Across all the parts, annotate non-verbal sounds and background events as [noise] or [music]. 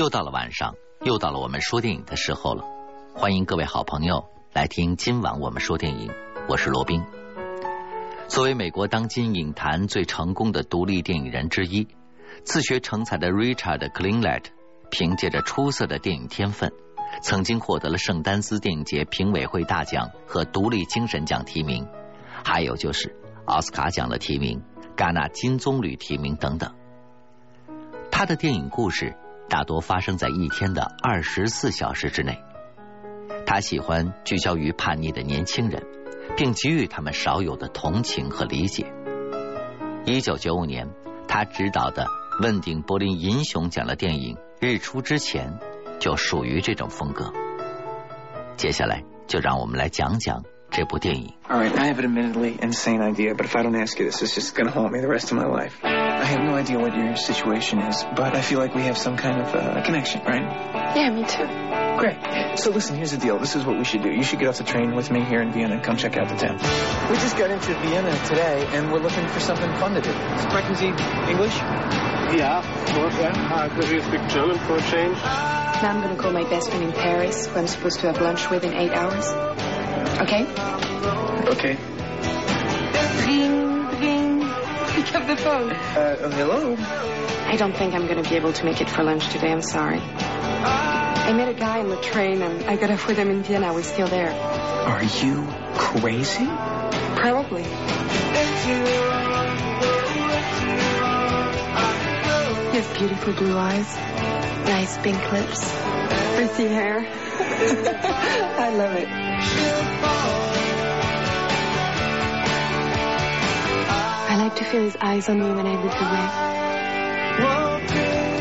又到了晚上，又到了我们说电影的时候了。欢迎各位好朋友来听今晚我们说电影，我是罗宾。作为美国当今影坛最成功的独立电影人之一，自学成才的 Richard k l i n g l e t 凭借着出色的电影天分，曾经获得了圣丹斯电影节评委会大奖和独立精神奖提名，还有就是奥斯卡奖的提名、戛纳金棕榈提名等等。他的电影故事。大多发生在一天的二十四小时之内。他喜欢聚焦于叛逆的年轻人，并给予他们少有的同情和理解。一九九五年，他执导的问鼎柏林银熊奖的电影《日出之前》就属于这种风格。接下来，就让我们来讲讲这部电影。All right, I have an admittedly insane idea, but if I don't ask you this, it's just gonna haunt me the rest of my life. I have no idea what your situation is, but I feel like we have some kind of uh, connection, right? Yeah, me too. Great. So listen, here's the deal. This is what we should do. You should get off the train with me here in Vienna and come check out the town. We just got into Vienna today, and we're looking for something fun to do. Sprechen Sie English? Yeah, of course, yeah. Uh, could you speak German for a change? Now I'm going to call my best friend in Paris, who I'm supposed to have lunch with in eight hours. Okay? Okay. Ring, ring. Pick up the phone. Uh, hello? I don't think I'm going to be able to make it for lunch today. I'm sorry. I met a guy on the train and I got off with him in Vienna. We're still there. Are you crazy? Probably. He has beautiful blue eyes, nice pink lips, pretty hair. [laughs] I love it. Like to feel his eyes on me when I look away.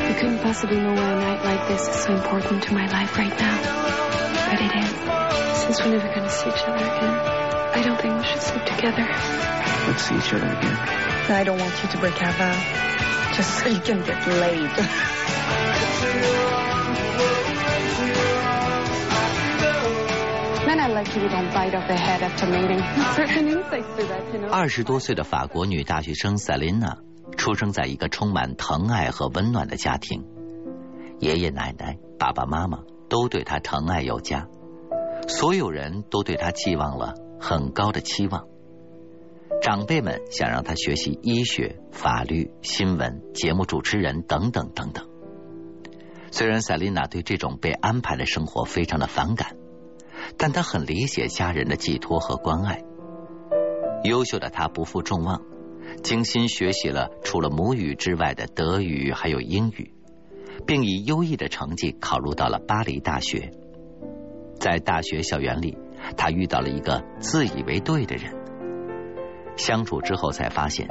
You couldn't possibly know why a night like this is so important to my life right now. But it is. Since we're never going to see each other again, I don't think we should sleep together. Let's see each other again. I don't want you to break our vow. Just so you can get laid. [laughs] [laughs] 二十多岁的法国女大学生塞琳娜出生在一个充满疼爱和温暖的家庭，爷爷奶奶、爸爸妈妈都对她疼爱有加，所有人都对她寄望了很高的期望。长辈们想让她学习医学、法律、新闻、节目主持人等等等等。虽然塞琳娜对这种被安排的生活非常的反感，但他很理解家人的寄托和关爱。优秀的他不负众望，精心学习了除了母语之外的德语还有英语，并以优异的成绩考入到了巴黎大学。在大学校园里，他遇到了一个自以为对的人。相处之后才发现，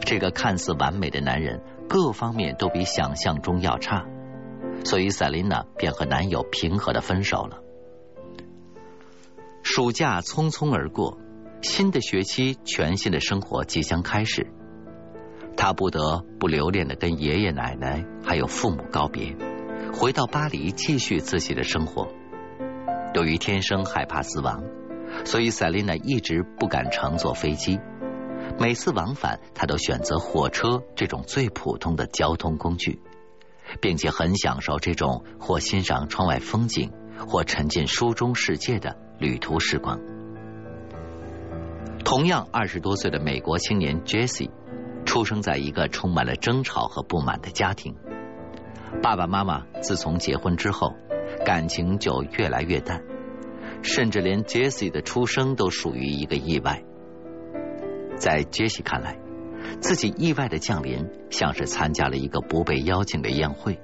这个看似完美的男人各方面都比想象中要差，所以塞琳娜便和男友平和的分手了。暑假匆匆而过，新的学期，全新的生活即将开始。他不得不留恋的跟爷爷奶奶还有父母告别，回到巴黎继续自己的生活。由于天生害怕死亡，所以塞琳娜一直不敢乘坐飞机。每次往返，她都选择火车这种最普通的交通工具，并且很享受这种或欣赏窗外风景，或沉浸书中世界的旅途时光。同样二十多岁的美国青年 Jesse，出生在一个充满了争吵和不满的家庭。爸爸妈妈自从结婚之后，感情就越来越淡，甚至连 Jesse 的出生都属于一个意外。在杰西看来，自己意外的降临像是参加了一个不被邀请的宴会。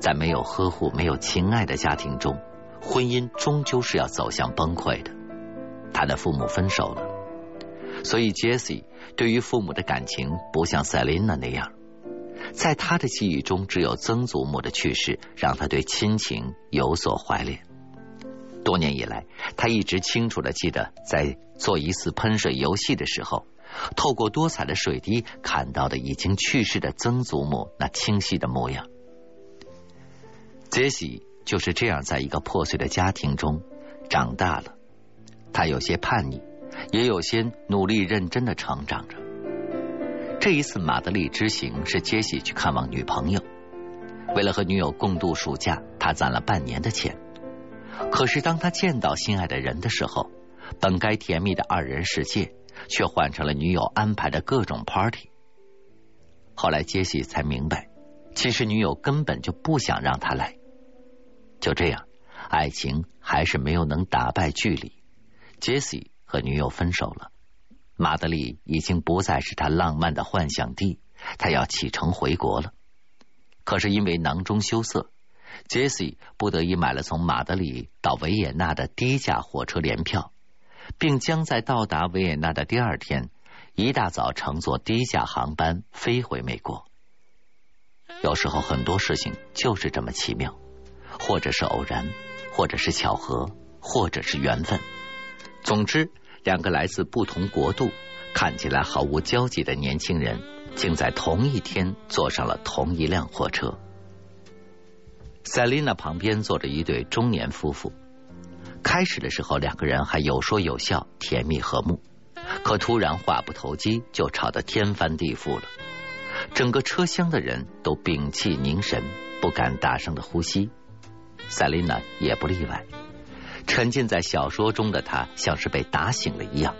在没有呵护、没有情爱的家庭中，婚姻终究是要走向崩溃的。他的父母分手了，所以杰西对于父母的感情不像塞琳娜那样。在他的记忆中，只有曾祖母的去世让他对亲情有所怀恋。多年以来，他一直清楚的记得，在做一次喷水游戏的时候，透过多彩的水滴看到的已经去世的曾祖母那清晰的模样。杰西就是这样在一个破碎的家庭中长大了，他有些叛逆，也有些努力认真的成长着。这一次马德里之行是杰西去看望女朋友，为了和女友共度暑假，他攒了半年的钱。可是当他见到心爱的人的时候，本该甜蜜的二人世界，却换成了女友安排的各种 party。后来杰西才明白，其实女友根本就不想让他来。就这样，爱情还是没有能打败距离。杰西和女友分手了，马德里已经不再是他浪漫的幻想地，他要启程回国了。可是因为囊中羞涩，杰西不得已买了从马德里到维也纳的低价火车联票，并将在到达维也纳的第二天一大早乘坐低价航班飞回美国。有时候很多事情就是这么奇妙，或者是偶然，或者是巧合，或者是缘分。总之，两个来自不同国度、看起来毫无交集的年轻人，竟在同一天坐上了同一辆火车。塞琳娜旁边坐着一对中年夫妇。开始的时候，两个人还有说有笑，甜蜜和睦。可突然话不投机，就吵得天翻地覆了。整个车厢的人都屏气凝神，不敢大声的呼吸。塞琳娜也不例外。沉浸在小说中的她像是被打醒了一样，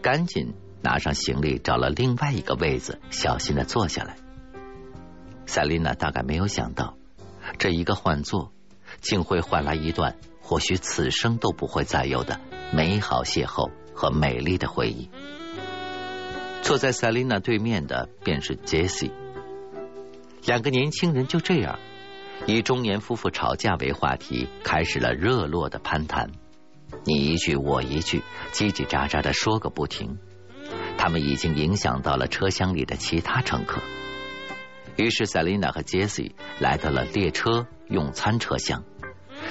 赶紧拿上行李，找了另外一个位子，小心的坐下来。塞琳娜大概没有想到，这一个换座，竟会换来一段或许此生都不会再有的美好邂逅和美丽的回忆。坐在塞琳娜对面的便是杰西，两个年轻人就这样。以中年夫妇吵架为话题，开始了热络的攀谈。你一句我一句，叽叽喳喳的说个不停。他们已经影响到了车厢里的其他乘客。于是，塞琳娜和杰西来到了列车用餐车厢，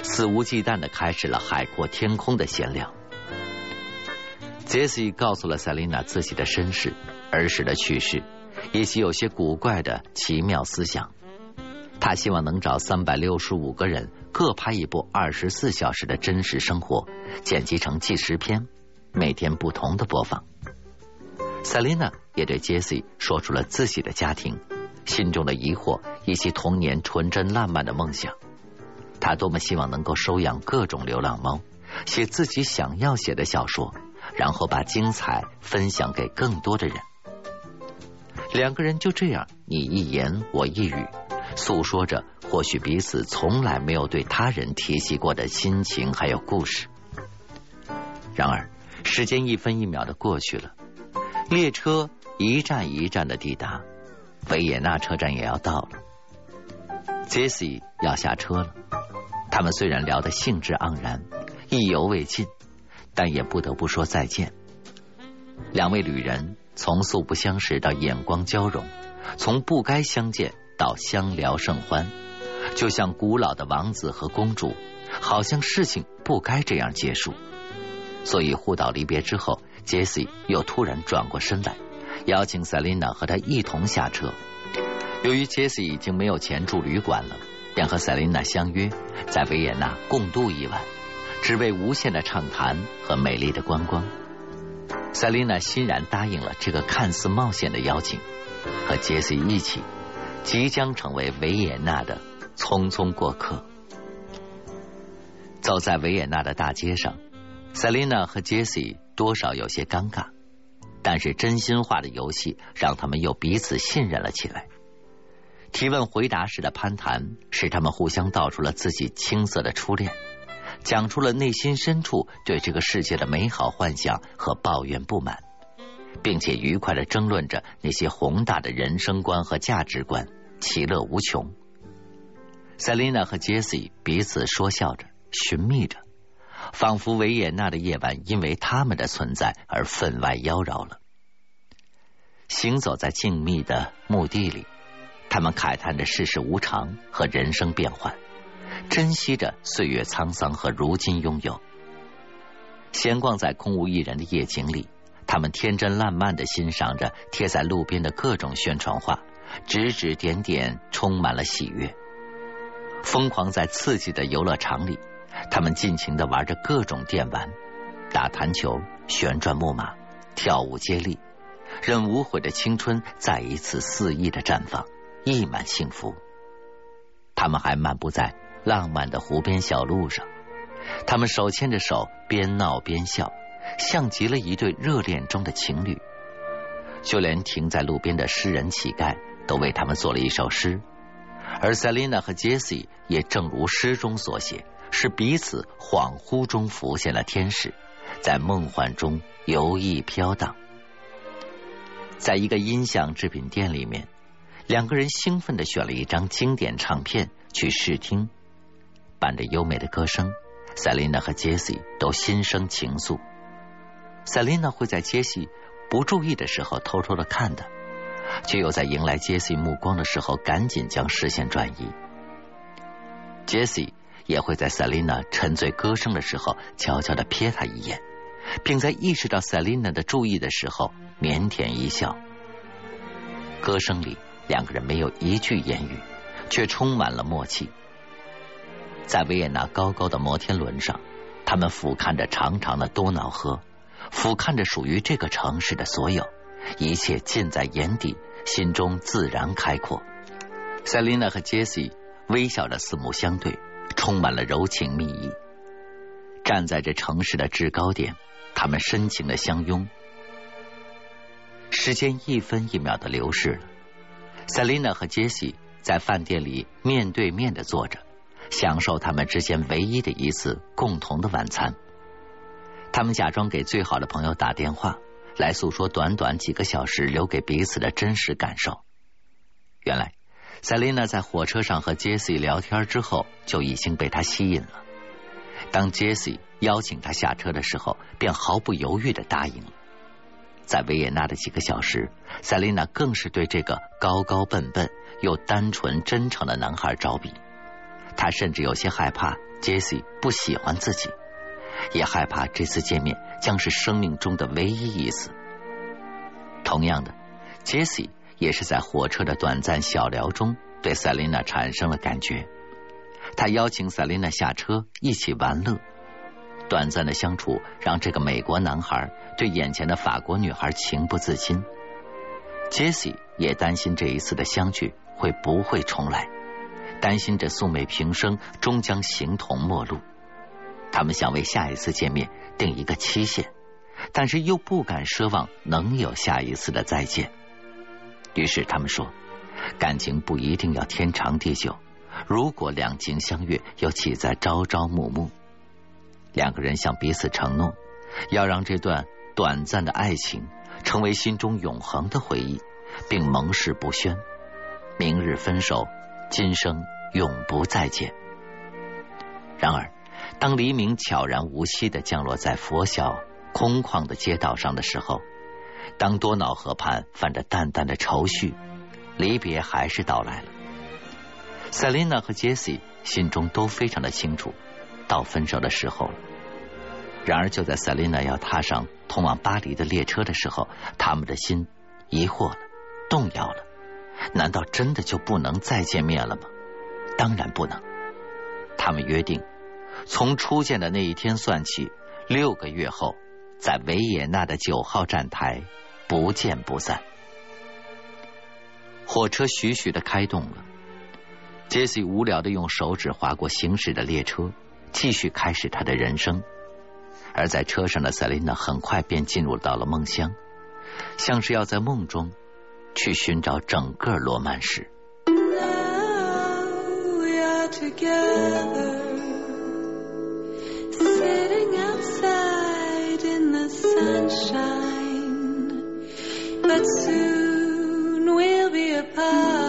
肆无忌惮的开始了海阔天空的闲聊。杰西告诉了塞琳娜自己的身世、儿时的趣事，以及有些古怪的奇妙思想。他希望能找三百六十五个人各拍一部二十四小时的真实生活，剪辑成纪实片，每天不同的播放。塞琳娜也对杰西说出了自己的家庭、心中的疑惑以及童年纯真烂漫的梦想。他多么希望能够收养各种流浪猫，写自己想要写的小说，然后把精彩分享给更多的人。两个人就这样，你一言我一语。诉说着或许彼此从来没有对他人提起过的心情，还有故事。然而，时间一分一秒的过去了，列车一站一站的抵达，维也纳车站也要到了。杰西要下车了，他们虽然聊得兴致盎然，意犹未尽，但也不得不说再见。两位旅人从素不相识到眼光交融，从不该相见。到相聊甚欢，就像古老的王子和公主，好像事情不该这样结束。所以互道离别之后，杰西又突然转过身来，邀请塞琳娜和他一同下车。由于杰西已经没有钱住旅馆了，便和塞琳娜相约在维也纳共度一晚，只为无限的畅谈和美丽的观光。塞琳娜欣然答应了这个看似冒险的邀请，和杰西一起。即将成为维也纳的匆匆过客。走在维也纳的大街上，塞琳娜和杰西多少有些尴尬，但是真心话的游戏让他们又彼此信任了起来。提问回答时的攀谈，使他们互相道出了自己青涩的初恋，讲出了内心深处对这个世界的美好幻想和抱怨不满。并且愉快的争论着那些宏大的人生观和价值观，其乐无穷。塞琳娜和杰西彼此说笑着，寻觅着，仿佛维也纳的夜晚因为他们的存在而分外妖娆了。行走在静谧的墓地里，他们慨叹着世事无常和人生变幻，珍惜着岁月沧桑和如今拥有。闲逛在空无一人的夜景里。他们天真烂漫的欣赏着贴在路边的各种宣传画，指指点点，充满了喜悦。疯狂在刺激的游乐场里，他们尽情的玩着各种电玩，打弹球、旋转木马、跳舞接力，任无悔的青春再一次肆意的绽放，溢满幸福。他们还漫步在浪漫的湖边小路上，他们手牵着手，边闹边笑，像极了一对热恋中的情侣。就连停在路边的诗人乞丐都为他们做了一首诗，而塞琳娜和杰西也正如诗中所写，是彼此恍惚中浮现了天使，在梦幻中游弋飘荡。在一个音响制品店里面，两个人兴奋的选了一张经典唱片去试听，伴着优美的歌声，塞琳娜和杰西都心生情愫。塞琳娜会在杰西。不注意的时候偷偷的看他，却又在迎来杰西目光的时候赶紧将视线转移。杰西也会在塞琳娜沉醉歌声的时候悄悄的瞥他一眼，并在意识到塞琳娜的注意的时候腼腆一笑。歌声里两个人没有一句言语，却充满了默契。在维也纳高高的摩天轮上，他们俯瞰着长长的多瑙河。俯瞰着属于这个城市的所有，一切尽在眼底，心中自然开阔。塞琳娜和杰西微笑着四目相对，充满了柔情蜜意。站在这城市的制高点，他们深情的相拥。时间一分一秒的流逝了，塞琳娜和杰西在饭店里面对面的坐着，享受他们之间唯一的一次共同的晚餐。他们假装给最好的朋友打电话，来诉说短短几个小时留给彼此的真实感受。原来，塞琳娜在火车上和杰西聊天之后，就已经被他吸引了。当杰西邀请他下车的时候，便毫不犹豫的答应了。在维也纳的几个小时，塞琳娜更是对这个高高笨笨又单纯真诚的男孩着迷。她甚至有些害怕杰西不喜欢自己。也害怕这次见面将是生命中的唯一一次。同样的，杰西也是在火车的短暂小聊中对塞琳娜产生了感觉。他邀请塞琳娜下车一起玩乐。短暂的相处让这个美国男孩对眼前的法国女孩情不自禁。杰西也担心这一次的相聚会不会重来，担心这素昧平生终将形同陌路。他们想为下一次见面定一个期限，但是又不敢奢望能有下一次的再见。于是他们说，感情不一定要天长地久，如果两情相悦，又岂在朝朝暮暮？两个人向彼此承诺，要让这段短暂的爱情成为心中永恒的回忆，并盟誓不宣：明日分手，今生永不再见。然而。当黎明悄然无息的降落在佛晓空旷的街道上的时候，当多瑙河畔泛着淡淡的愁绪，离别还是到来了。塞琳娜和杰西心中都非常的清楚，到分手的时候了。然而，就在塞琳娜要踏上通往巴黎的列车的时候，他们的心疑惑了，动摇了。难道真的就不能再见面了吗？当然不能。他们约定。从初见的那一天算起，六个月后，在维也纳的九号站台不见不散。火车徐徐的开动了，杰西无聊的用手指划过行驶的列车，继续开始他的人生。而在车上的塞琳娜很快便进入到了梦乡，像是要在梦中去寻找整个罗曼史。sitting outside in the sunshine, but soon we'll be apart.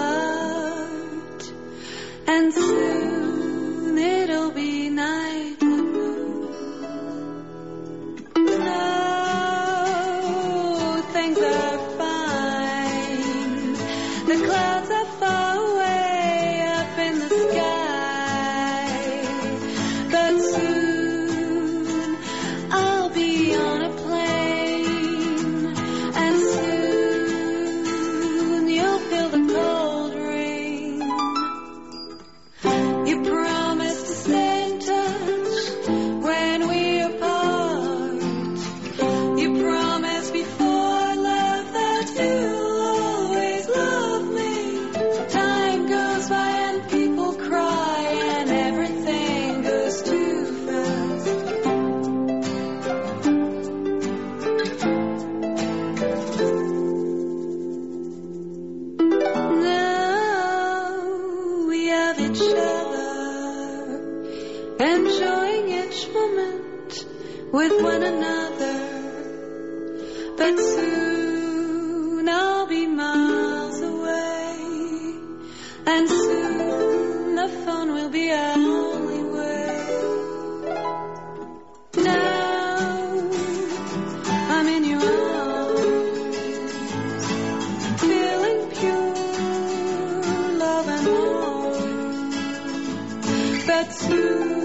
To.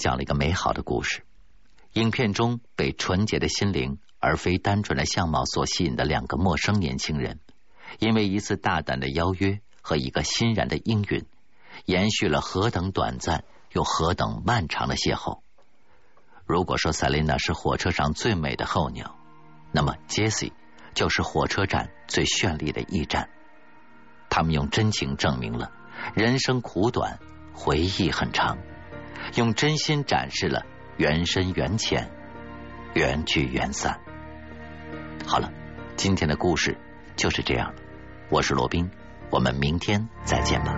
讲了一个美好的故事，影片中被纯洁的心灵而非单纯的相貌所吸引的两个陌生年轻人，因为一次大胆的邀约和一个欣然的应允，延续了何等短暂又何等漫长的邂逅。如果说塞琳娜是火车上最美的候鸟，那么杰西就是火车站最绚丽的驿站。他们用真情证明了人生苦短，回忆很长。用真心展示了缘深缘浅，缘聚缘散。好了，今天的故事就是这样。我是罗宾，我们明天再见吧。